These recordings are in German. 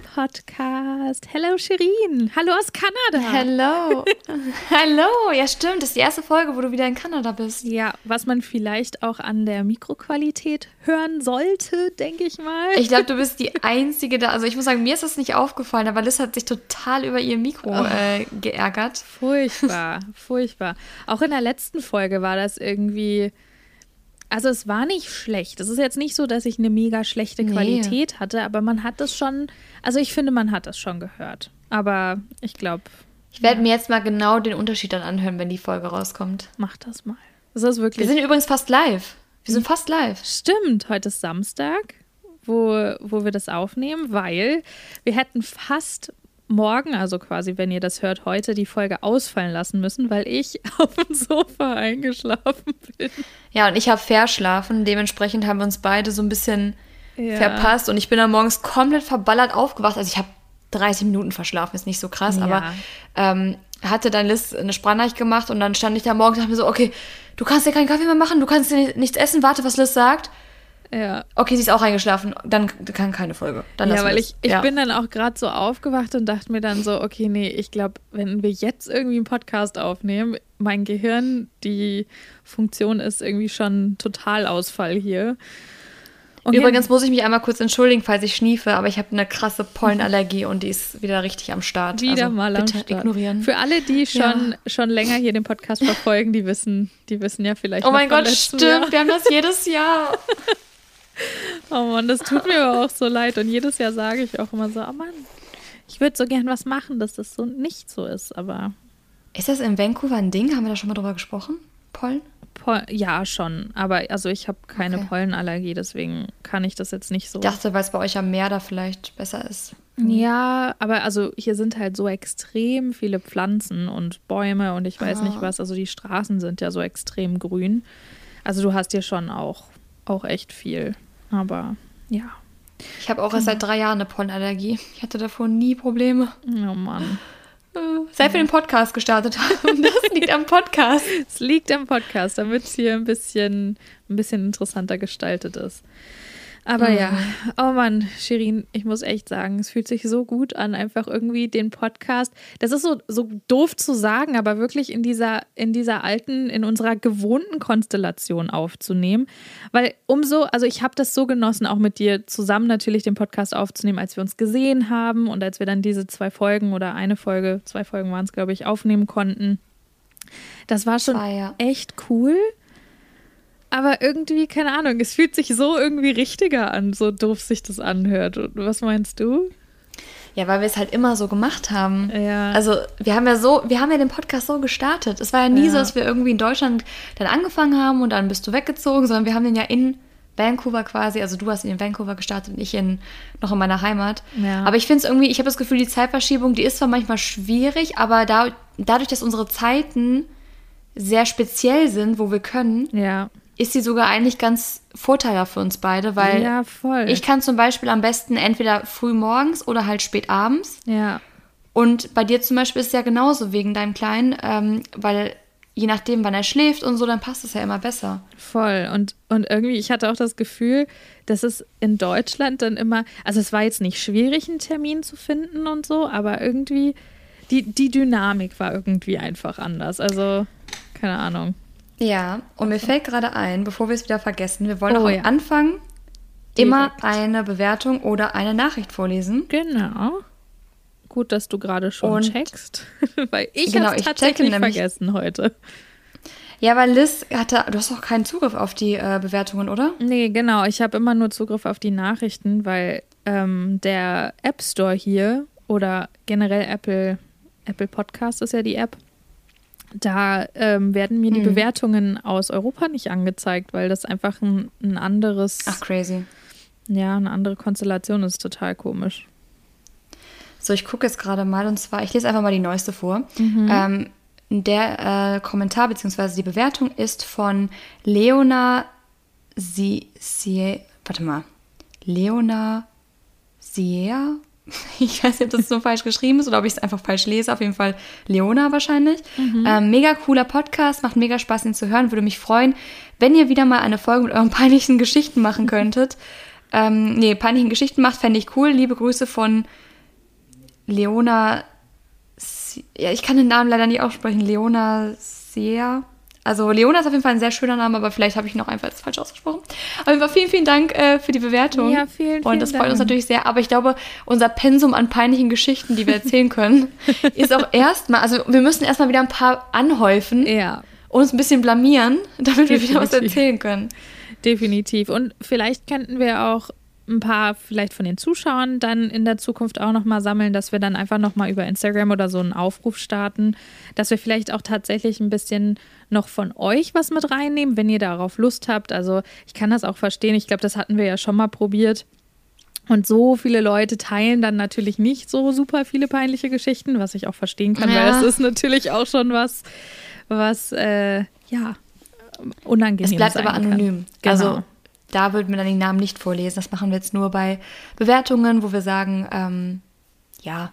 Podcast. Hello Shirin. Hallo aus Kanada. Hello. Hallo. Ja, stimmt. Das ist die erste Folge, wo du wieder in Kanada bist. Ja, was man vielleicht auch an der Mikroqualität hören sollte, denke ich mal. Ich glaube, du bist die Einzige da. Also ich muss sagen, mir ist das nicht aufgefallen, aber Liz hat sich total über ihr Mikro oh. äh, geärgert. Furchtbar, furchtbar. Auch in der letzten Folge war das irgendwie also es war nicht schlecht. Es ist jetzt nicht so, dass ich eine mega schlechte Qualität nee. hatte, aber man hat das schon, also ich finde, man hat das schon gehört. Aber ich glaube. Ich werde ja. mir jetzt mal genau den Unterschied dann anhören, wenn die Folge rauskommt. Mach das mal. Das ist wirklich. Wir sind übrigens fast live. Wir sind fast live. Stimmt, heute ist Samstag, wo, wo wir das aufnehmen, weil wir hätten fast morgen, also quasi, wenn ihr das hört, heute die Folge ausfallen lassen müssen, weil ich auf dem Sofa eingeschlafen bin. Ja, und ich habe verschlafen. Dementsprechend haben wir uns beide so ein bisschen ja. verpasst. Und ich bin dann morgens komplett verballert aufgewacht. Also ich habe 30 Minuten verschlafen, ist nicht so krass, ja. aber ähm, hatte dann Liz eine Sprachnachricht gemacht und dann stand ich da morgens und dachte mir so, okay, du kannst dir keinen Kaffee mehr machen, du kannst dir nichts essen, warte, was Liz sagt. Ja. Okay, sie ist auch eingeschlafen. Dann kann keine Folge. Dann ja, weil ich, ich ja. bin dann auch gerade so aufgewacht und dachte mir dann so, okay, nee, ich glaube, wenn wir jetzt irgendwie einen Podcast aufnehmen, mein Gehirn, die Funktion ist irgendwie schon Totalausfall hier. Und Übrigens muss ich mich einmal kurz entschuldigen, falls ich schniefe, aber ich habe eine krasse Pollenallergie und die ist wieder richtig am Start. Wieder also mal am Start. ignorieren. Für alle, die schon, ja. schon länger hier den Podcast verfolgen, die wissen, die wissen ja vielleicht. Oh mein Gott, stimmt, Jahr. wir haben das jedes Jahr. Oh Mann, das tut mir aber auch so leid. Und jedes Jahr sage ich auch immer so, oh Mann, ich würde so gern was machen, dass das so nicht so ist, aber. Ist das in Vancouver ein Ding? Haben wir da schon mal drüber gesprochen? Pollen? Pol ja, schon. Aber also ich habe keine okay. Pollenallergie, deswegen kann ich das jetzt nicht so. Ich dachte, weil es bei euch am Meer da vielleicht besser ist. Ja, aber also hier sind halt so extrem viele Pflanzen und Bäume und ich weiß ah. nicht was. Also die Straßen sind ja so extrem grün. Also du hast hier schon auch, auch echt viel. Aber ja. Ich habe auch erst seit drei Jahren eine Pollenallergie. Ich hatte davor nie Probleme. Oh Mann. Äh, seit wir den Podcast gestartet haben. Das liegt am Podcast. Es liegt am Podcast, damit es hier ein bisschen, ein bisschen interessanter gestaltet ist. Aber mhm. ja, oh Mann, Shirin, ich muss echt sagen, es fühlt sich so gut an, einfach irgendwie den Podcast. Das ist so, so doof zu sagen, aber wirklich in dieser, in dieser alten, in unserer gewohnten Konstellation aufzunehmen. Weil umso, also ich habe das so genossen, auch mit dir zusammen natürlich den Podcast aufzunehmen, als wir uns gesehen haben und als wir dann diese zwei Folgen oder eine Folge, zwei Folgen waren es, glaube ich, aufnehmen konnten. Das war schon ah, ja. echt cool. Aber irgendwie, keine Ahnung, es fühlt sich so irgendwie richtiger an, so doof sich das anhört. Was meinst du? Ja, weil wir es halt immer so gemacht haben. Ja. Also wir haben ja so, wir haben ja den Podcast so gestartet. Es war ja nie ja. so, dass wir irgendwie in Deutschland dann angefangen haben und dann bist du weggezogen, sondern wir haben den ja in Vancouver quasi, also du hast in Vancouver gestartet und ich in, noch in meiner Heimat. Ja. Aber ich finde es irgendwie, ich habe das Gefühl, die Zeitverschiebung, die ist zwar manchmal schwierig, aber da, dadurch, dass unsere Zeiten sehr speziell sind, wo wir können, ja ist sie sogar eigentlich ganz vorteilhaft für uns beide, weil ja, ich kann zum Beispiel am besten entweder früh morgens oder halt spät abends. Ja. Und bei dir zum Beispiel ist es ja genauso wegen deinem Kleinen, ähm, weil je nachdem, wann er schläft und so, dann passt es ja immer besser. Voll. Und, und irgendwie, ich hatte auch das Gefühl, dass es in Deutschland dann immer, also es war jetzt nicht schwierig, einen Termin zu finden und so, aber irgendwie, die, die Dynamik war irgendwie einfach anders. Also, keine Ahnung. Ja, und mir fällt gerade ein, bevor wir es wieder vergessen, wir wollen oh, auch am ja. Anfang immer eine Bewertung oder eine Nachricht vorlesen. Genau. Gut, dass du gerade schon und checkst, weil ich genau, habe es tatsächlich vergessen heute. Ja, weil Liz hatte, du hast auch keinen Zugriff auf die äh, Bewertungen, oder? Nee, genau. Ich habe immer nur Zugriff auf die Nachrichten, weil ähm, der App Store hier oder generell Apple, Apple Podcast ist ja die App, da ähm, werden mir die mhm. Bewertungen aus Europa nicht angezeigt, weil das einfach ein, ein anderes. Ach, crazy. Ja, eine andere Konstellation ist total komisch. So, ich gucke jetzt gerade mal und zwar, ich lese einfach mal die neueste vor. Mhm. Ähm, der äh, Kommentar bzw. die Bewertung ist von Leona Sie, Sie warte mal, Leona Sier ich weiß nicht, ob das so falsch geschrieben ist oder ob ich es einfach falsch lese. Auf jeden Fall Leona wahrscheinlich. Mhm. Ähm, mega cooler Podcast, macht mega Spaß, ihn zu hören. Würde mich freuen, wenn ihr wieder mal eine Folge mit euren peinlichen Geschichten machen könntet. ähm, nee, peinlichen Geschichten macht, fände ich cool. Liebe Grüße von Leona. Ja, ich kann den Namen leider nicht aussprechen. Leona Sea. Also Leona ist auf jeden Fall ein sehr schöner Name, aber vielleicht habe ich noch einfach jetzt falsch ausgesprochen. Auf jeden Fall vielen, vielen Dank äh, für die Bewertung. Ja, vielen, vielen Und das freut Dank. uns natürlich sehr. Aber ich glaube, unser Pensum an peinlichen Geschichten, die wir erzählen können, ist auch erstmal, also wir müssen erstmal wieder ein paar anhäufen Ja, und uns ein bisschen blamieren, damit wir wieder was Definitiv. erzählen können. definitiv. Und vielleicht könnten wir auch ein paar vielleicht von den Zuschauern dann in der Zukunft auch nochmal sammeln, dass wir dann einfach nochmal über Instagram oder so einen Aufruf starten, dass wir vielleicht auch tatsächlich ein bisschen noch von euch was mit reinnehmen, wenn ihr darauf Lust habt. Also ich kann das auch verstehen. Ich glaube, das hatten wir ja schon mal probiert. Und so viele Leute teilen dann natürlich nicht so super viele peinliche Geschichten, was ich auch verstehen kann, weil Ja. das ist natürlich auch schon was, was äh, ja unangenehm Es bleibt aber anonym. Genau. Also da würden wir dann die Namen nicht vorlesen. Das machen wir jetzt nur bei Bewertungen, wo wir sagen, ähm, ja,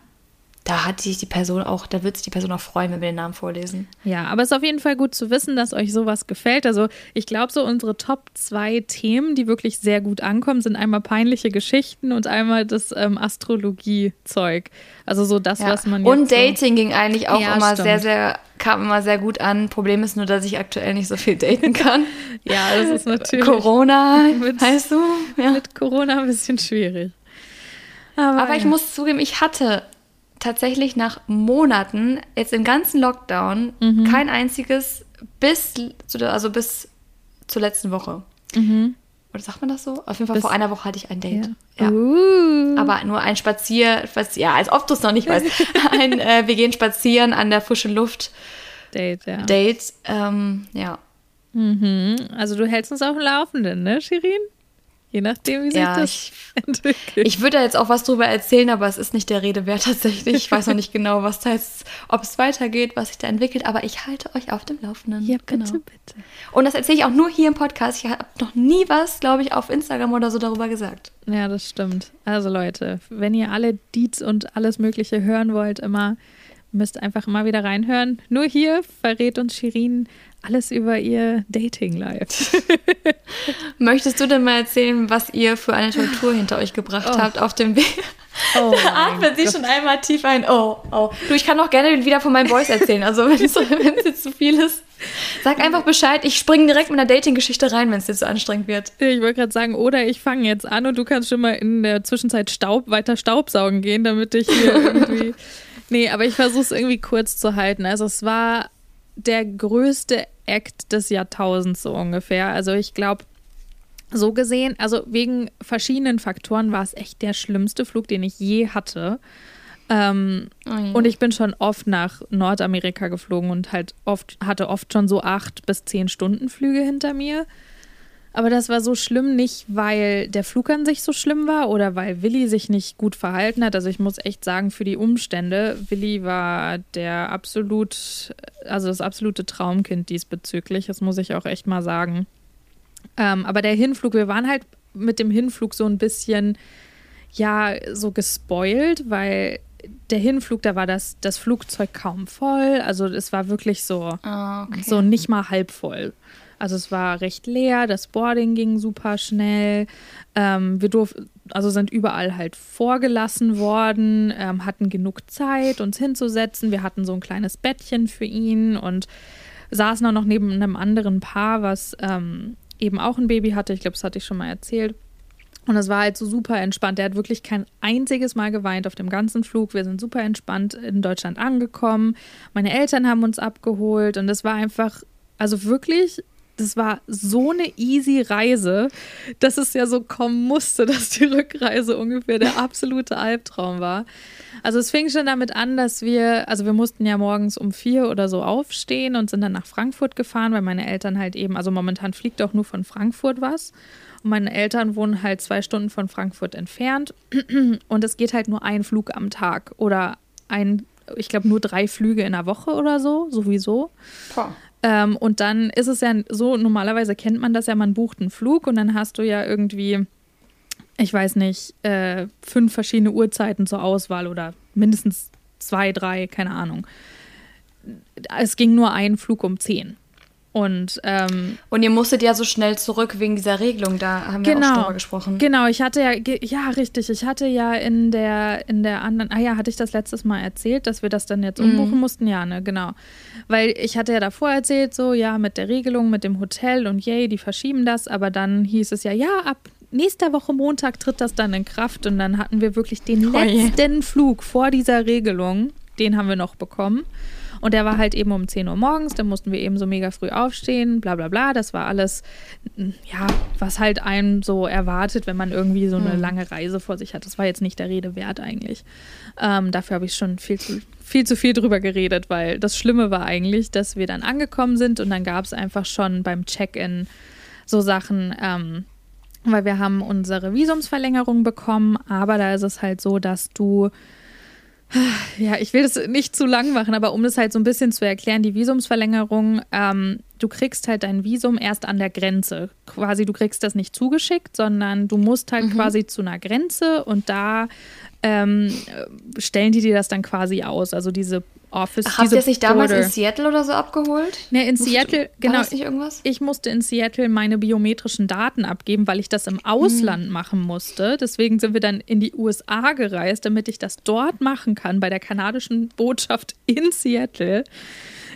da hat sich die Person auch, da wird sich die Person auch freuen, wenn wir den Namen vorlesen. Ja, aber es ist auf jeden Fall gut zu wissen, dass euch sowas gefällt. Also ich glaube, so unsere Top zwei Themen, die wirklich sehr gut ankommen, sind einmal peinliche Geschichten und einmal das ähm, Astrologie-Zeug. Also so das, Ja. was man jetzt Und so Dating ging eigentlich auch Ja, immer stimmt. sehr, sehr, kam immer sehr gut an. Problem ist nur, dass ich aktuell nicht so viel daten kann. Ja, das ist natürlich Corona, Mit- weißt du? Ja. mit Corona ein bisschen schwierig. Aber, Aber ich ja. muss zugeben, ich hatte tatsächlich nach Monaten, jetzt im ganzen Lockdown, Mhm. kein einziges bis zu der, also bis zur letzten Woche. Oder sagt man das so? Auf jeden Fall Mhm. Bis- vor einer Woche hatte ich ein Date. Ja. Ja. Uh. Aber nur ein Spazier, Spazier ja, als ob du es noch nicht weißt. ein, äh, wir gehen spazieren an der frischen Luft Date, ja. Date. Ähm, ja. Mhm. Also du hältst uns auf dem Laufenden, ne, Shirin? Je nachdem, wie sich Ja, das ich- entwickelt. Ich würde da jetzt auch was drüber erzählen, aber es ist nicht der Rede wert tatsächlich. Ich weiß noch nicht genau, was da jetzt, ob es weitergeht, was sich da entwickelt, aber ich halte euch auf dem Laufenden. ja, bitte, genau. bitte. Und das erzähle ich auch nur hier im Podcast. Ich habe noch nie was, glaube ich, auf Instagram oder so darüber gesagt. Ja, das stimmt. Also Leute, wenn ihr alle Deets und alles Mögliche hören wollt, immer müsst einfach immer wieder reinhören. Nur hier verrät uns Shirin alles über ihr Dating-Life. Möchtest du denn mal erzählen, was ihr für eine Tortur hinter euch gebracht Oh. habt auf dem Weg? Oh Da atmet sie schon einmal tief ein. Oh, oh. Du, ich kann auch gerne wieder von meinen Boys erzählen. Also, wenn es wenn es jetzt zu viel ist, sag einfach Bescheid. Ich springe direkt mit einer Dating-Geschichte rein, wenn es dir zu anstrengend wird. Ich wollte gerade sagen, oder ich fange jetzt an und du kannst schon mal in der Zwischenzeit Staub, weiter Staubsaugen gehen, damit ich hier irgendwie. Nee, aber ich versuche es irgendwie kurz zu halten. Also es war der größte Act des Jahrtausends so ungefähr. Also ich glaube, so gesehen, also wegen verschiedenen Faktoren war es echt der schlimmste Flug, den ich je hatte. Ähm, Oh und ich bin schon oft nach Nordamerika geflogen und halt oft, hatte oft schon so acht bis zehn Stunden Flüge hinter mir. Aber das war so schlimm nicht, weil der Flug an sich so schlimm war oder weil Willi sich nicht gut verhalten hat. Also ich muss echt sagen, für die Umstände, Willi war der absolut, also das absolute Traumkind diesbezüglich. Das muss ich auch echt mal sagen. Ähm, aber der Hinflug, wir waren halt mit dem Hinflug so ein bisschen, ja, so gespoilt, weil der Hinflug, da war das, das Flugzeug kaum voll. Also es war wirklich so, Ah, okay. so nicht mal halb voll. Also es war recht leer, das Boarding ging super schnell. Ähm, wir durften, also sind überall halt vorgelassen worden, ähm, hatten genug Zeit, uns hinzusetzen. Wir hatten so ein kleines Bettchen für ihn und saßen auch noch neben einem anderen Paar, was ähm, eben auch ein Baby hatte. Ich glaube, das hatte ich schon mal erzählt. Und es war halt so super entspannt. Er hat wirklich kein einziges Mal geweint auf dem ganzen Flug. Wir sind super entspannt in Deutschland angekommen. Meine Eltern haben uns abgeholt und es war einfach, also wirklich, das war so eine easy Reise, dass es ja so kommen musste, dass die Rückreise ungefähr der absolute Albtraum war. Also es fing schon damit an, dass wir, also wir mussten ja morgens um vier oder so aufstehen und sind dann nach Frankfurt gefahren, weil meine Eltern halt eben, also momentan fliegt auch nur von Frankfurt was. Und meine Eltern wohnen halt zwei Stunden von Frankfurt entfernt. Und es geht halt nur ein Flug am Tag oder ein, ich glaube, nur drei Flüge in der Woche oder so, sowieso. Boah. Ähm, und dann ist es ja so, normalerweise kennt man das ja, man bucht einen Flug und dann hast du ja irgendwie, ich weiß nicht, äh, fünf verschiedene Uhrzeiten zur Auswahl oder mindestens zwei, drei, keine Ahnung. Es ging nur ein Flug um zehn. Und, ähm, und ihr musstet ja so schnell zurück wegen dieser Regelung, da haben wir genau, auch schon drüber gesprochen. Genau, ich hatte ja, ja, richtig, ich hatte ja in der, in der anderen, ah ja, hatte ich das letztes Mal erzählt, dass wir das dann jetzt umbuchen mhm. mussten? Ja, ne, genau. Weil ich hatte ja davor erzählt, so, ja, mit der Regelung, mit dem Hotel und yay, die verschieben das, aber dann hieß es ja, ja, ab nächster Woche Montag tritt das dann in Kraft und dann hatten wir wirklich den oh letzten Flug vor dieser Regelung, den haben wir noch bekommen. Und der war halt eben um 10 Uhr morgens, da mussten wir eben so mega früh aufstehen, bla bla bla. Das war alles, ja, was halt einem so erwartet, wenn man irgendwie so eine mhm. lange Reise vor sich hat. Das war jetzt nicht der Rede wert eigentlich. Ähm, dafür habe ich schon viel zu, viel zu viel drüber geredet, weil das Schlimme war eigentlich, dass wir dann angekommen sind und dann gab es einfach schon beim Check-in so Sachen, ähm, weil wir haben unsere Visumsverlängerung bekommen, aber da ist es halt so, dass du ja, ich will das nicht zu lang machen, aber um das halt so ein bisschen zu erklären, die Visumsverlängerung, ähm, du kriegst halt dein Visum erst an der Grenze. Quasi, du kriegst das nicht zugeschickt, sondern du musst halt mhm. quasi zu einer Grenze und da ähm, stellen die dir das dann quasi aus. Also diese Office. Ach, habt ihr sich damals in Seattle oder so abgeholt? Ne, in Musst Seattle, du, genau. nicht irgendwas? Ich musste in Seattle meine biometrischen Daten abgeben, weil ich das im Ausland hm. machen musste. Deswegen sind wir dann in die USA gereist, damit ich das dort machen kann, bei der kanadischen Botschaft in Seattle.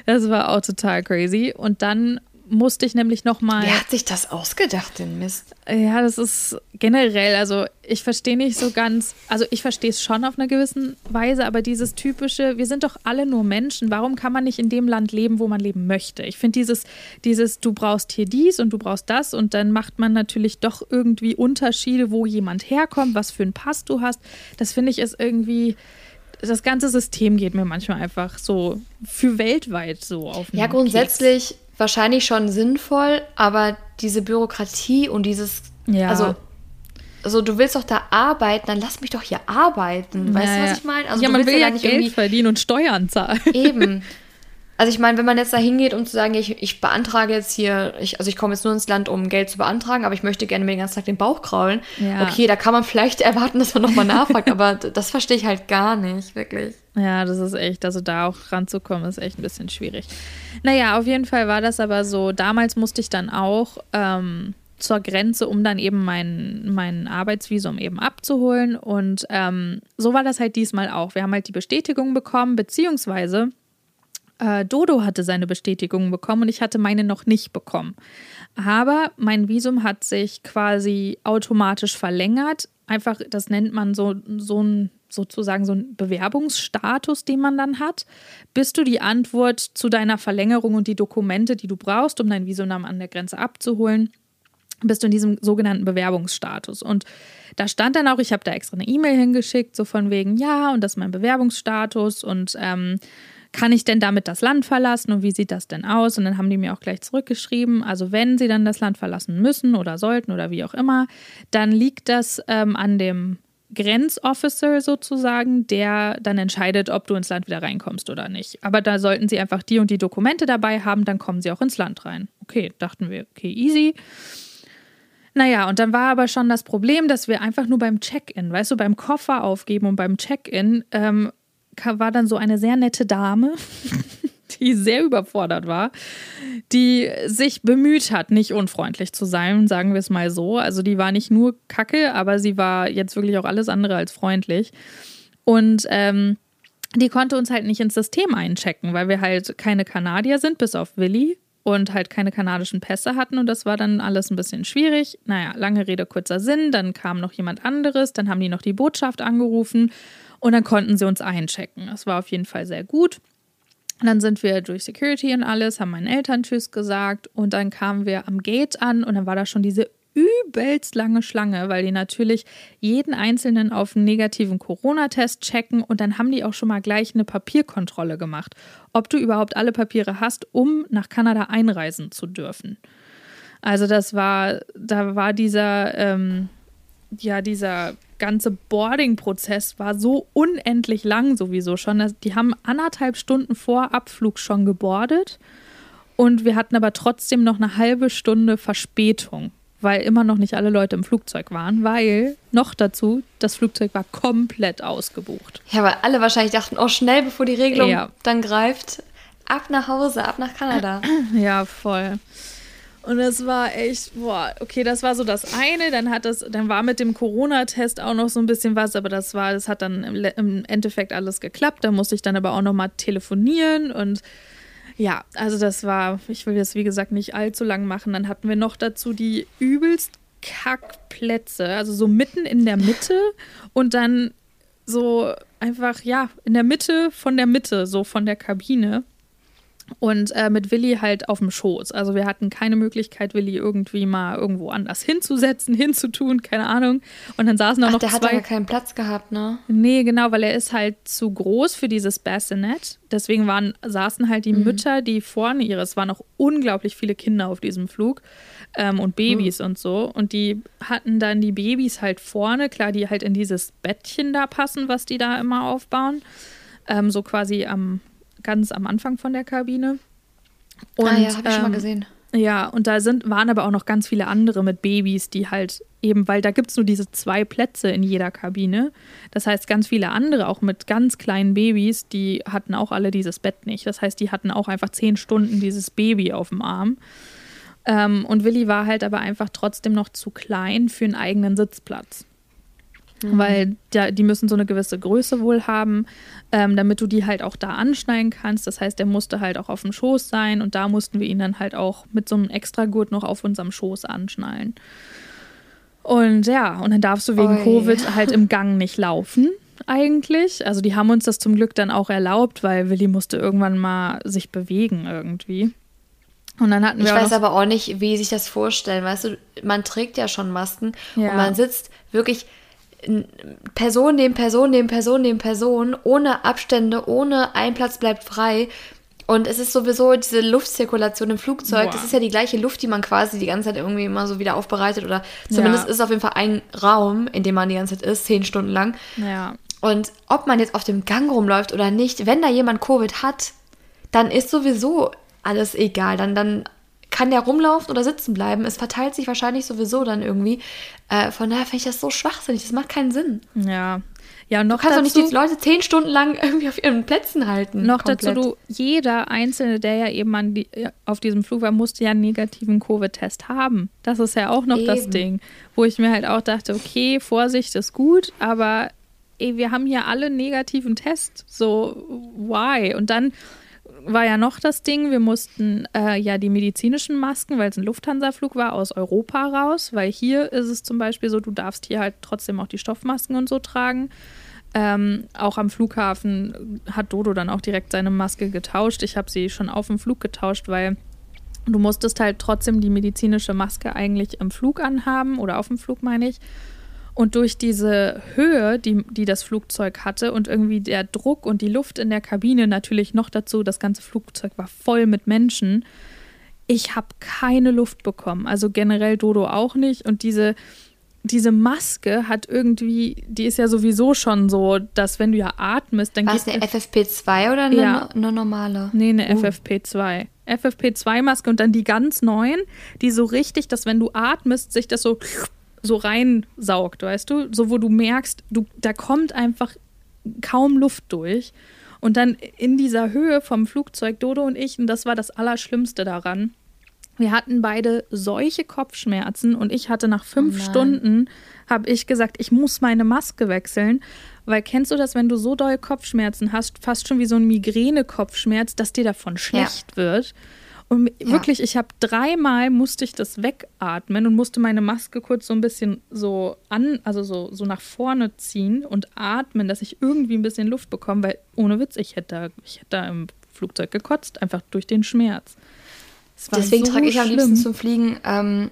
Das war auch total crazy. Und dann musste ich nämlich noch mal. Wer hat sich das ausgedacht, den Mist? Ja, das ist generell, also ich verstehe nicht so ganz, also ich verstehe es schon auf einer gewissen Weise, aber dieses typische, wir sind doch alle nur Menschen, warum kann man nicht in dem Land leben, wo man leben möchte? Ich finde dieses, dieses, du brauchst hier dies und du brauchst das und dann macht man natürlich doch irgendwie Unterschiede, wo jemand herkommt, was für einen Pass du hast. Das finde ich ist irgendwie das ganze System geht mir manchmal einfach so für weltweit so auf. Ja, grundsätzlich wahrscheinlich schon sinnvoll, aber diese Bürokratie und dieses, ja. also also du willst doch da arbeiten, dann lass mich doch hier arbeiten. Weißt ja, du, was ich meine? Also ja, man will ja, ja Geld verdienen und Steuern zahlen. Eben. Also ich meine, wenn man jetzt da hingeht, um zu sagen, ich, ich beantrage jetzt hier, ich, also ich komme jetzt nur ins Land, um Geld zu beantragen, aber ich möchte gerne mir den ganzen Tag den Bauch kraulen. Ja. Okay, da kann man vielleicht erwarten, dass man nochmal nachfragt, aber das verstehe ich halt gar nicht, wirklich. Ja, das ist echt, also da auch ranzukommen, ist echt ein bisschen schwierig. Naja, auf jeden Fall war das aber so, damals musste ich dann auch ähm, zur Grenze, um dann eben mein, mein Arbeitsvisum eben abzuholen. Und ähm, so war das halt diesmal auch. Wir haben halt die Bestätigung bekommen, beziehungsweise äh, Dodo hatte seine Bestätigung bekommen und ich hatte meine noch nicht bekommen. Aber mein Visum hat sich quasi automatisch verlängert. Einfach, das nennt man so, so ein sozusagen so ein Bewerbungsstatus, den man dann hat, bis du die Antwort zu deiner Verlängerung und die Dokumente, die du brauchst, um dein Visum an der Grenze abzuholen, bist du in diesem sogenannten Bewerbungsstatus. Und da stand dann auch, ich habe da extra eine E-Mail hingeschickt, so von wegen, ja, und das ist mein Bewerbungsstatus und ähm, kann ich denn damit das Land verlassen und wie sieht das denn aus? Und dann haben die mir auch gleich zurückgeschrieben, also wenn sie dann das Land verlassen müssen oder sollten oder wie auch immer, dann liegt das ähm, an dem Grenzofficer sozusagen, der dann entscheidet, ob du ins Land wieder reinkommst oder nicht. Aber da sollten sie einfach die und die Dokumente dabei haben, dann kommen sie auch ins Land rein. Okay, dachten wir, okay, easy. Naja, und dann war aber schon das Problem, dass wir einfach nur beim Check-in, weißt du, beim Koffer aufgeben und beim Check-in ähm, war dann so eine sehr nette Dame, die sehr überfordert war, die sich bemüht hat, nicht unfreundlich zu sein, sagen wir es mal so. Also die war nicht nur kacke, aber sie war jetzt wirklich auch alles andere als freundlich. Und ähm, die konnte uns halt nicht ins System einchecken, weil wir halt keine Kanadier sind, bis auf Willi und halt keine kanadischen Pässe hatten und das war dann alles ein bisschen schwierig. Naja, lange Rede, kurzer Sinn, dann kam noch jemand anderes, dann haben die noch die Botschaft angerufen und dann konnten sie uns einchecken. Das war auf jeden Fall sehr gut. Und dann sind wir durch Security und alles, haben meinen Eltern Tschüss gesagt und dann kamen wir am Gate an und dann war da schon diese übelst lange Schlange, weil die natürlich jeden Einzelnen auf einen negativen Corona-Test checken und dann haben die auch schon mal gleich eine Papierkontrolle gemacht, ob du überhaupt alle Papiere hast, um nach Kanada einreisen zu dürfen. Also das war, da war dieser, ähm, ja, dieser ganze Boarding-Prozess war so unendlich lang sowieso schon. Die haben anderthalb Stunden vor Abflug schon gebordet und wir hatten aber trotzdem noch eine halbe Stunde Verspätung weil immer noch nicht alle Leute im Flugzeug waren, weil noch dazu, das Flugzeug war komplett ausgebucht. Ja, weil alle wahrscheinlich dachten, oh, schnell, bevor die Regelung ja. dann greift. ab nach Hause, ab nach Kanada. Ja, voll. Und das war echt, boah, okay, das war so das eine. Dann hat das, dann war mit dem Corona-Test auch noch so ein bisschen was, aber das war, das hat dann im, im Endeffekt alles geklappt. Da musste ich dann aber auch noch mal telefonieren und ja, also das war, ich will das wie gesagt nicht allzu lang machen. Dann hatten wir noch dazu die übelst Kackplätze, also so mitten in der Mitte und dann so einfach, ja, in der Mitte von der Mitte, so von der Kabine. Und äh, mit Willi halt auf dem Schoß. Also wir hatten keine Möglichkeit, Willi irgendwie mal irgendwo anders hinzusetzen, hinzutun, keine Ahnung. Und dann saßen auch Ach, noch der zwei. hat ja keinen Platz gehabt, ne? Nee, genau, weil er ist halt zu groß für dieses Bassinet. Deswegen waren, saßen halt die Mütter, die vorne ihres, waren noch unglaublich viele Kinder auf diesem Flug ähm, und Babys und so. Und die hatten dann die Babys halt vorne, klar, die halt in dieses Bettchen da passen, was die da immer aufbauen. Ähm, so quasi am, ganz am Anfang von der Kabine. Und, ah ja, habe ich schon mal ähm, gesehen. ja, und da sind, waren aber auch noch ganz viele andere mit Babys, die halt eben, weil da gibt es nur diese zwei Plätze in jeder Kabine. Das heißt, ganz viele andere, auch mit ganz kleinen Babys, die hatten auch alle dieses Bett nicht. Das heißt, die hatten auch einfach zehn Stunden dieses Baby auf dem Arm. Ähm, und Willi war halt aber einfach trotzdem noch zu klein für einen eigenen Sitzplatz. Weil da, die müssen so eine gewisse Größe wohl haben, ähm, damit du die halt auch da anschneiden kannst. Das heißt, der musste halt auch auf dem Schoß sein und da mussten wir ihn dann halt auch mit so einem Extragurt noch auf unserem Schoß anschnallen. Und ja, und dann darfst du wegen Ui. Covid halt im Gang nicht laufen, eigentlich. Also die haben uns das zum Glück dann auch erlaubt, weil Willi musste irgendwann mal sich bewegen irgendwie. Und dann hatten wir Ich weiß aber auch nicht, wie sich das vorstellen. Weißt du, man trägt ja schon Masken Ja. und man sitzt wirklich Person neben Person neben Person neben Person, ohne Abstände, ohne ein Platz bleibt frei. Und es ist sowieso diese Luftzirkulation im Flugzeug, Boah. das ist ja die gleiche Luft, die man quasi die ganze Zeit irgendwie immer so wieder aufbereitet. Oder zumindest Ja. ist es auf jeden Fall ein Raum, in dem man die ganze Zeit ist, zehn Stunden lang. ja, Und ob man jetzt auf dem Gang rumläuft oder nicht, wenn da jemand Covid hat, dann ist sowieso alles egal. Dann, dann kann der rumlaufen oder sitzen bleiben. Es verteilt sich wahrscheinlich sowieso dann irgendwie. Äh, von daher finde ich das so schwachsinnig. Das macht keinen Sinn. ja. Ja, und noch Du kannst doch dazu, nicht die Leute zehn Stunden lang irgendwie auf ihren Plätzen halten. Noch komplett. dazu, du, jeder Einzelne, der ja eben an die, auf diesem Flug war, musste ja einen negativen Covid-Test haben. Das ist ja auch noch das Eben. Ding, wo ich mir halt auch dachte, okay, Vorsicht ist gut, aber ey, wir haben hier alle einen negativen Test. So, why? Und dann war ja noch das Ding, wir mussten äh, ja die medizinischen Masken, weil es ein Lufthansa-Flug war, aus Europa raus, weil hier ist es zum Beispiel so, du darfst hier halt trotzdem auch die Stoffmasken und so tragen. Ähm, auch am Flughafen hat Dodo dann auch direkt seine Maske getauscht. Ich habe sie schon auf dem Flug getauscht, weil du musstest halt trotzdem die medizinische Maske eigentlich im Flug anhaben oder auf dem Flug meine ich. Und durch diese Höhe, die, die das Flugzeug hatte und irgendwie der Druck und die Luft in der Kabine natürlich noch dazu, das ganze Flugzeug war voll mit Menschen. Ich habe keine Luft bekommen. Also generell Dodo auch nicht. Und diese, diese Maske hat irgendwie, die ist ja sowieso schon so, dass wenn du ja atmest, dann War es eine FFP2 oder eine, Ja. eine normale? Nee, eine Oh. FFP2. FFP2-Maske und dann die ganz neuen, die so richtig, dass wenn du atmest, sich das so, so reinsaugt, weißt du? So, wo du merkst, du, da kommt einfach kaum Luft durch. Und dann in dieser Höhe vom Flugzeug, Dodo und ich, und das war das Allerschlimmste daran. Wir hatten beide solche Kopfschmerzen und ich hatte nach fünf nein. Stunden, habe ich gesagt, ich muss meine Maske wechseln. Weil kennst du das, wenn du so doll Kopfschmerzen hast, fast schon wie so ein Migräne-Kopfschmerz, dass dir davon schlecht wird? Und Ja. wirklich, ich habe dreimal musste ich das wegatmen und musste meine Maske kurz so ein bisschen so an, also so, so nach vorne ziehen und atmen, dass ich irgendwie ein bisschen Luft bekomme, weil ohne Witz, ich hätte da, ich hätte da im Flugzeug gekotzt, einfach durch den Schmerz. Deswegen so trage ich am liebsten schlimm. zum Fliegen ähm,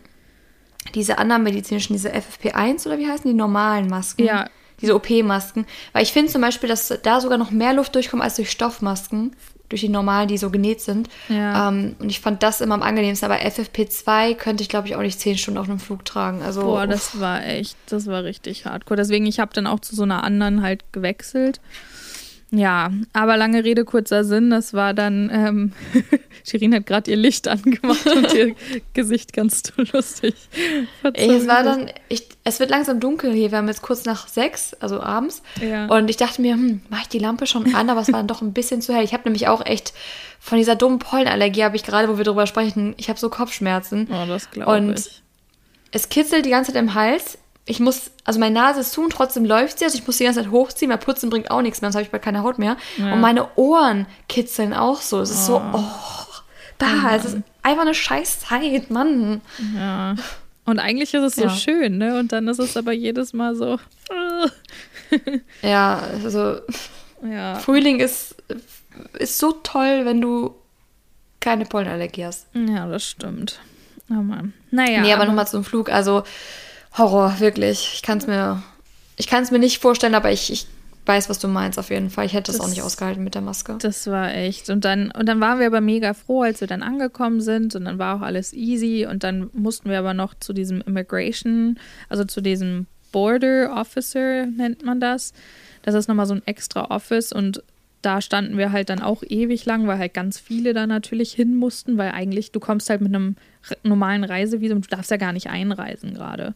diese anderen medizinischen, diese FFP1 oder wie heißen die normalen Masken? Ja. Diese OP-Masken. Weil ich finde zum Beispiel, dass da sogar noch mehr Luft durchkommt als durch Stoffmasken. Durch die normalen, die so genäht sind. Ja. Ähm, und ich fand das immer am angenehmsten. Aber FFP2 könnte ich, glaube ich, auch nicht zehn Stunden auf einem Flug tragen. Also, Boah, uff. das war echt, das war richtig hardcore. Deswegen, ich habe dann auch zu so einer anderen halt gewechselt. Ja, aber lange Rede, kurzer Sinn. Das war dann, ähm, Shirin hat gerade ihr Licht angemacht und ihr Gesicht ganz lustig. Ey, es war dann, ich, es wird langsam dunkel hier. Wir haben jetzt kurz nach sechs, also abends. Ja. Und ich dachte mir, hm, mache ich die Lampe schon an, aber es war dann doch ein bisschen zu hell. Ich habe nämlich auch echt von dieser dummen Pollenallergie, habe ich gerade, wo wir drüber sprechen, ich habe so Kopfschmerzen. Oh, das glaube ich. Und es kitzelt die ganze Zeit im Hals ich muss, also meine Nase ist zu und trotzdem läuft sie, also ich muss die ganze Zeit hochziehen, weil Putzen bringt auch nichts mehr, sonst habe ich bald keine Haut mehr. Ja. Und meine Ohren kitzeln auch so. Es ist oh. so, oh, bah, oh es ist einfach eine scheiß Zeit, Mann. Ja. Und eigentlich ist es so ja. schön, ne? Und dann ist es aber jedes Mal so. ja, also ja. Frühling ist, ist so toll, wenn du keine Pollenallergie hast. Ja, das stimmt. Oh Mann. Naja. Nee, aber, aber nochmal zum Flug. Also, Horror, wirklich. Ich kann es mir, ich kann es mir nicht vorstellen, aber ich, ich weiß, was du meinst auf jeden Fall. Ich hätte das, das, auch nicht ausgehalten mit der Maske. Das war echt. Und dann, und dann waren wir aber mega froh, als wir dann angekommen sind und dann war auch alles easy und dann mussten wir aber noch zu diesem Immigration, also zu diesem Border Officer nennt man das. Das ist nochmal so ein extra Office und da standen wir halt dann auch ewig lang, weil halt ganz viele da natürlich hin mussten, weil eigentlich du kommst halt mit einem normalen Reisevisum, du darfst ja gar nicht einreisen gerade.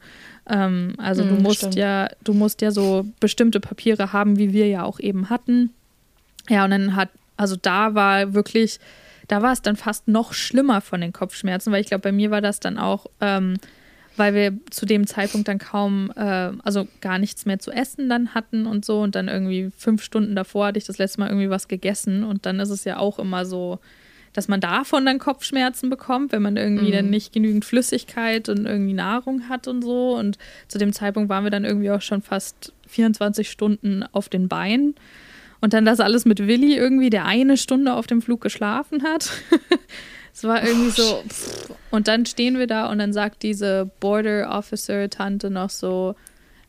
Ähm, also mm, du musst stimmt. ja, du musst ja so bestimmte Papiere haben, wie wir ja auch eben hatten. Ja, und dann hat, also da war wirklich, da war es dann fast noch schlimmer von den Kopfschmerzen, weil ich glaube, bei mir war das dann auch ähm, weil wir zu dem Zeitpunkt dann kaum, äh, also gar nichts mehr zu essen dann hatten und so. Und dann irgendwie fünf Stunden davor hatte ich das letzte Mal irgendwie was gegessen. Und dann ist es ja auch immer so, dass man davon dann Kopfschmerzen bekommt, wenn man irgendwie mhm. dann nicht genügend Flüssigkeit und irgendwie Nahrung hat und so. Und zu dem Zeitpunkt waren wir dann irgendwie auch schon fast 24 Stunden auf den Beinen. Und dann das alles mit Willi irgendwie, der eine Stunde auf dem Flug geschlafen hat. Es war irgendwie so. Pff. Und dann stehen wir da und dann sagt diese Border Officer Tante noch so,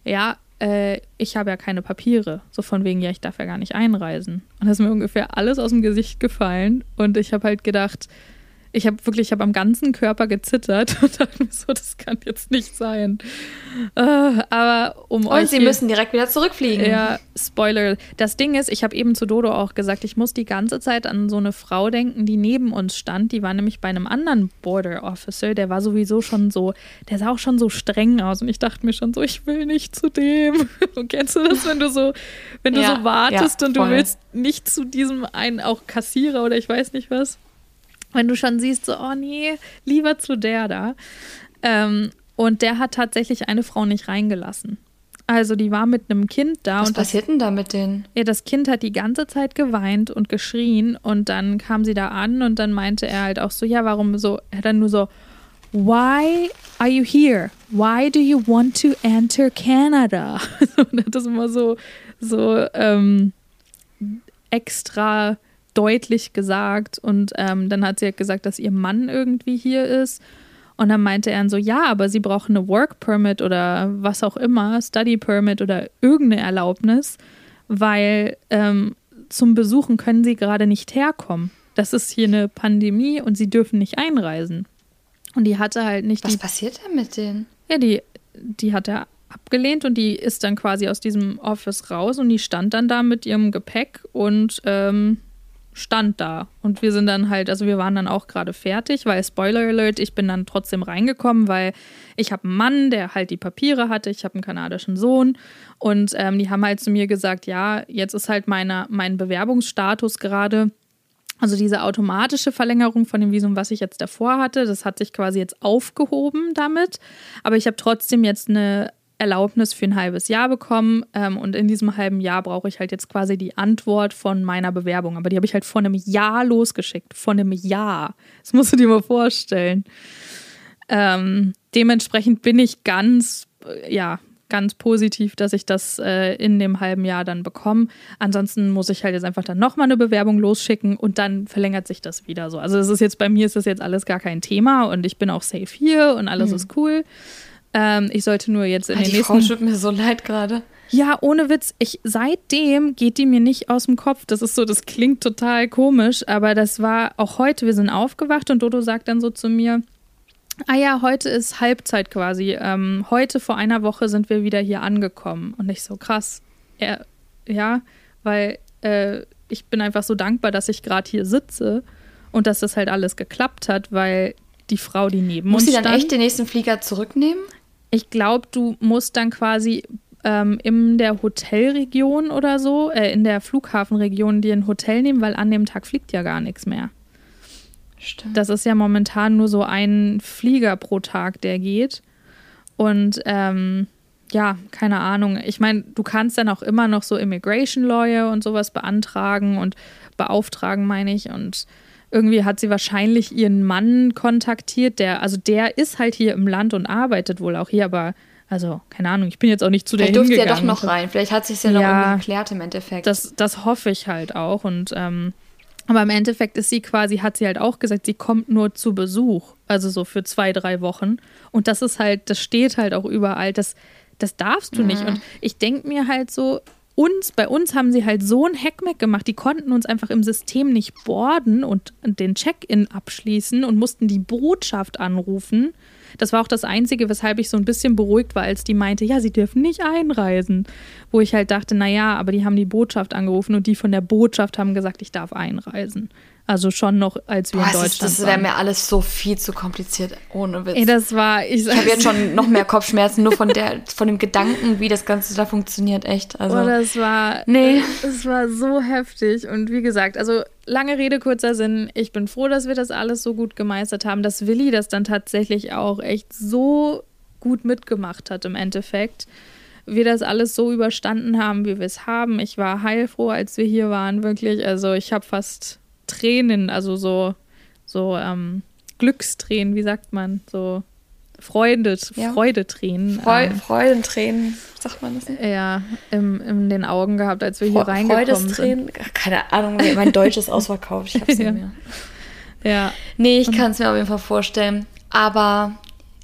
ja, äh, ich habe ja keine Papiere. So von wegen, ja, ich darf ja gar nicht einreisen. Und das ist mir ungefähr alles aus dem Gesicht gefallen. Und ich habe halt gedacht, ich habe wirklich, ich habe am ganzen Körper gezittert und dachte mir so, das kann jetzt nicht sein. Äh, aber um und euch. Und sie müssen direkt wieder zurückfliegen. Ja, Spoiler. Das Ding ist, ich habe eben zu Dodo auch gesagt, ich muss die ganze Zeit an so eine Frau denken, die neben uns stand. Die war nämlich bei einem anderen Border Officer. Der war sowieso schon so, der sah auch schon so streng aus. Und ich dachte mir schon so, ich will nicht zu dem. Und kennst du das, wenn du so, wenn du ja, so wartest ja, und du willst nicht zu diesem einen auch Kassierer oder ich weiß nicht was? Wenn du schon siehst, so, oh nee, lieber zu der da. Ähm, und der hat tatsächlich eine Frau nicht reingelassen. Also die war mit einem Kind da. Was und passiert denn da mit denen? Ja, das Kind hat die ganze Zeit geweint und geschrien und dann kam sie da an und dann meinte er halt auch so, ja, warum so? Er hat dann nur so, why are you here? Why do you want to enter Canada? und hat das immer so, so ähm, extra deutlich gesagt. Und ähm, dann hat sie halt gesagt, dass ihr Mann irgendwie hier ist. Und dann meinte er so, ja, aber sie brauchen eine Work Permit oder was auch immer, Study Permit oder irgendeine Erlaubnis, weil ähm, zum Besuchen können sie gerade nicht herkommen. Das ist hier eine Pandemie und sie dürfen nicht einreisen. Und die hatte halt nicht. Was passiert denn mit denen? Ja, die, die hat er abgelehnt und die ist dann quasi aus diesem Office raus und die stand dann da mit ihrem Gepäck und ähm, stand da. Und wir sind dann halt, also wir waren dann auch gerade fertig, weil Spoiler Alert, ich bin dann trotzdem reingekommen, weil ich habe einen Mann, der halt die Papiere hatte, ich habe einen kanadischen Sohn und ähm, die haben halt zu mir gesagt, ja, jetzt ist halt meine, mein Bewerbungsstatus gerade. Also diese automatische Verlängerung von dem Visum, was ich jetzt davor hatte, das hat sich quasi jetzt aufgehoben damit. Aber ich habe trotzdem jetzt eine Erlaubnis für ein halbes Jahr bekommen ähm, und in diesem halben Jahr brauche ich halt jetzt quasi die Antwort von meiner Bewerbung. Aber die habe ich halt vor einem Jahr losgeschickt. Vor einem Jahr. Das musst du dir mal vorstellen. Ähm, dementsprechend bin ich ganz, äh, ja, ganz positiv, dass ich das äh, in dem halben Jahr dann bekomme. Ansonsten muss ich halt jetzt einfach dann nochmal eine Bewerbung losschicken und dann verlängert sich das wieder so. Also das ist jetzt bei mir ist das jetzt alles gar kein Thema und ich bin auch safe hier und alles mhm. ist cool. Ähm, ich sollte nur jetzt in ah, den die nächsten. Frau tut mir so leid gerade. Ja, ohne Witz. Ich, seitdem geht die mir nicht aus dem Kopf. Das ist so, das klingt total komisch, aber das war auch heute. Wir sind aufgewacht und Dodo sagt dann so zu mir: Ah ja, heute ist Halbzeit quasi. Ähm, heute vor einer Woche sind wir wieder hier angekommen. Und ich so krass. Er, ja, weil äh, ich bin einfach so dankbar, dass ich gerade hier sitze und dass das halt alles geklappt hat, weil die Frau, die neben Muss uns sie dann echt den nächsten Flieger zurücknehmen? Ich glaube, du musst dann quasi ähm, in der Hotelregion oder so, äh, in der Flughafenregion dir ein Hotel nehmen, weil an dem Tag fliegt ja gar nichts mehr. Stimmt. Das ist ja momentan nur so ein Flieger pro Tag, der geht. Und ähm, ja, keine Ahnung. Ich meine, du kannst dann auch immer noch so Immigration Lawyer und sowas beantragen und beauftragen, meine ich. Und irgendwie hat sie wahrscheinlich ihren Mann kontaktiert, der, also der ist halt hier im Land und arbeitet wohl auch hier, aber also, keine Ahnung, ich bin jetzt auch nicht zu der Vielleicht durfte ja doch noch rein. Vielleicht hat sich ja noch Ja. irgendwie geklärt im Endeffekt. Das, das hoffe ich halt auch. Und ähm, aber im Endeffekt ist sie quasi, hat sie halt auch gesagt, sie kommt nur zu Besuch. Also so für zwei, drei Wochen. Und das ist halt, das steht halt auch überall. Das, das darfst du nicht. Und ich denke mir halt so, uns, bei uns haben sie halt so ein Hackmack gemacht. Die konnten uns einfach im System nicht boarden und den Check-in abschließen und mussten die Botschaft anrufen. Das war auch das Einzige, weshalb ich so ein bisschen beruhigt war, als die meinte, ja, sie dürfen nicht einreisen. Wo ich halt dachte, naja, aber die haben die Botschaft angerufen und die von der Botschaft haben gesagt, ich darf einreisen. Also schon noch, als wir Boah, in Deutschland ist, das wäre waren. mir alles so viel zu kompliziert, ohne Witz. Ey, das war, ich, ich habe jetzt schon noch mehr Kopfschmerzen, nur von, der, von dem Gedanken, wie das Ganze da funktioniert, echt. Also, Oh, das war, Nee. es war so heftig. Und wie gesagt, also lange Rede, kurzer Sinn. Ich bin froh, dass wir das alles so gut gemeistert haben, dass Willi das dann tatsächlich auch echt so gut mitgemacht hat im Endeffekt. Wir das alles so überstanden haben, wie wir es haben. Ich war heilfroh, als wir hier waren, wirklich. Also ich habe fast Tränen, also so, so ähm, Glückstränen, wie sagt man? So Freude, Ja. Freudetränen. Freu ähm, Freudentränen, sagt man das? ja, im, in den Augen gehabt, als wir hier Fre- reingekommen sind. Freudestränen? Keine Ahnung, mein Deutsch ist ausverkauft. Ich hab's Ja. nicht mehr. Ja, Nee, ich kann es mir auf jeden Fall vorstellen. Aber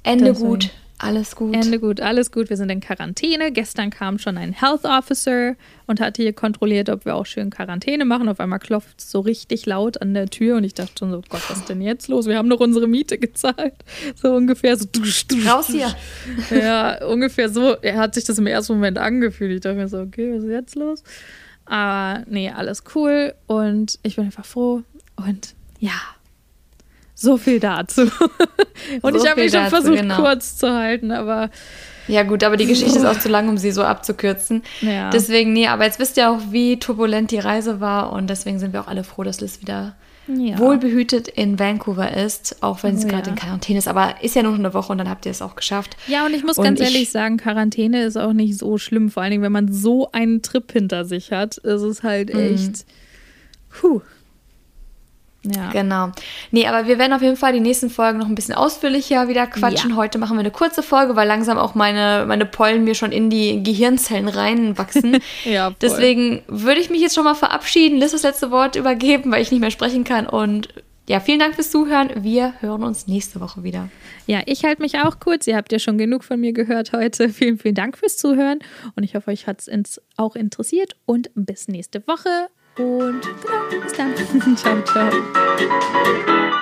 Ende Deswegen. gut, alles gut. Ende gut, alles gut. Wir sind in Quarantäne. Gestern kam schon ein Health Officer und hat hier kontrolliert, ob wir auch schön Quarantäne machen. Auf einmal klopft es so richtig laut an der Tür und ich dachte schon so, Gott, was ist denn jetzt los? Wir haben doch unsere Miete gezahlt. So ungefähr so. dusch, dusch, Raus hier. Ja, ungefähr so. Er hat sich das im ersten Moment angefühlt. Ich dachte mir so, okay, was ist jetzt los? Aber nee, alles cool und ich bin einfach froh. Und ja, so viel dazu. Und So ich habe mich schon dazu, versucht, genau. kurz zu halten, aber Ja, gut, aber die Geschichte ist auch zu lang, um sie so abzukürzen. Ja. Deswegen, nee, aber jetzt wisst ihr auch, wie turbulent die Reise war und deswegen sind wir auch alle froh, dass Liz wieder Ja. wohlbehütet in Vancouver ist, auch wenn sie Oh, gerade ja. in Quarantäne ist. Aber ist ja nur noch eine Woche und dann habt ihr es auch geschafft. Ja, und ich muss Und ganz ich- ehrlich sagen, Quarantäne ist auch nicht so schlimm. Vor allen Dingen, wenn man so einen Trip hinter sich hat, ist es halt echt. Puh. Ja. Genau. Nee, aber wir werden auf jeden Fall die nächsten Folgen noch ein bisschen ausführlicher wieder quatschen. Ja. Heute machen wir eine kurze Folge, weil langsam auch meine, meine Pollen mir schon in die Gehirnzellen reinwachsen. Ja, voll. Deswegen würde ich mich jetzt schon mal verabschieden, Liz das letzte Wort übergeben, weil ich nicht mehr sprechen kann. Und ja, vielen Dank fürs Zuhören. Wir hören uns nächste Woche wieder. Ja, ich halte mich auch kurz. Ihr habt ja schon genug von mir gehört heute. Vielen, vielen Dank fürs Zuhören. Und ich hoffe, euch hat es auch interessiert. Und bis nächste Woche. Und genau, bis dann. ciao, ciao.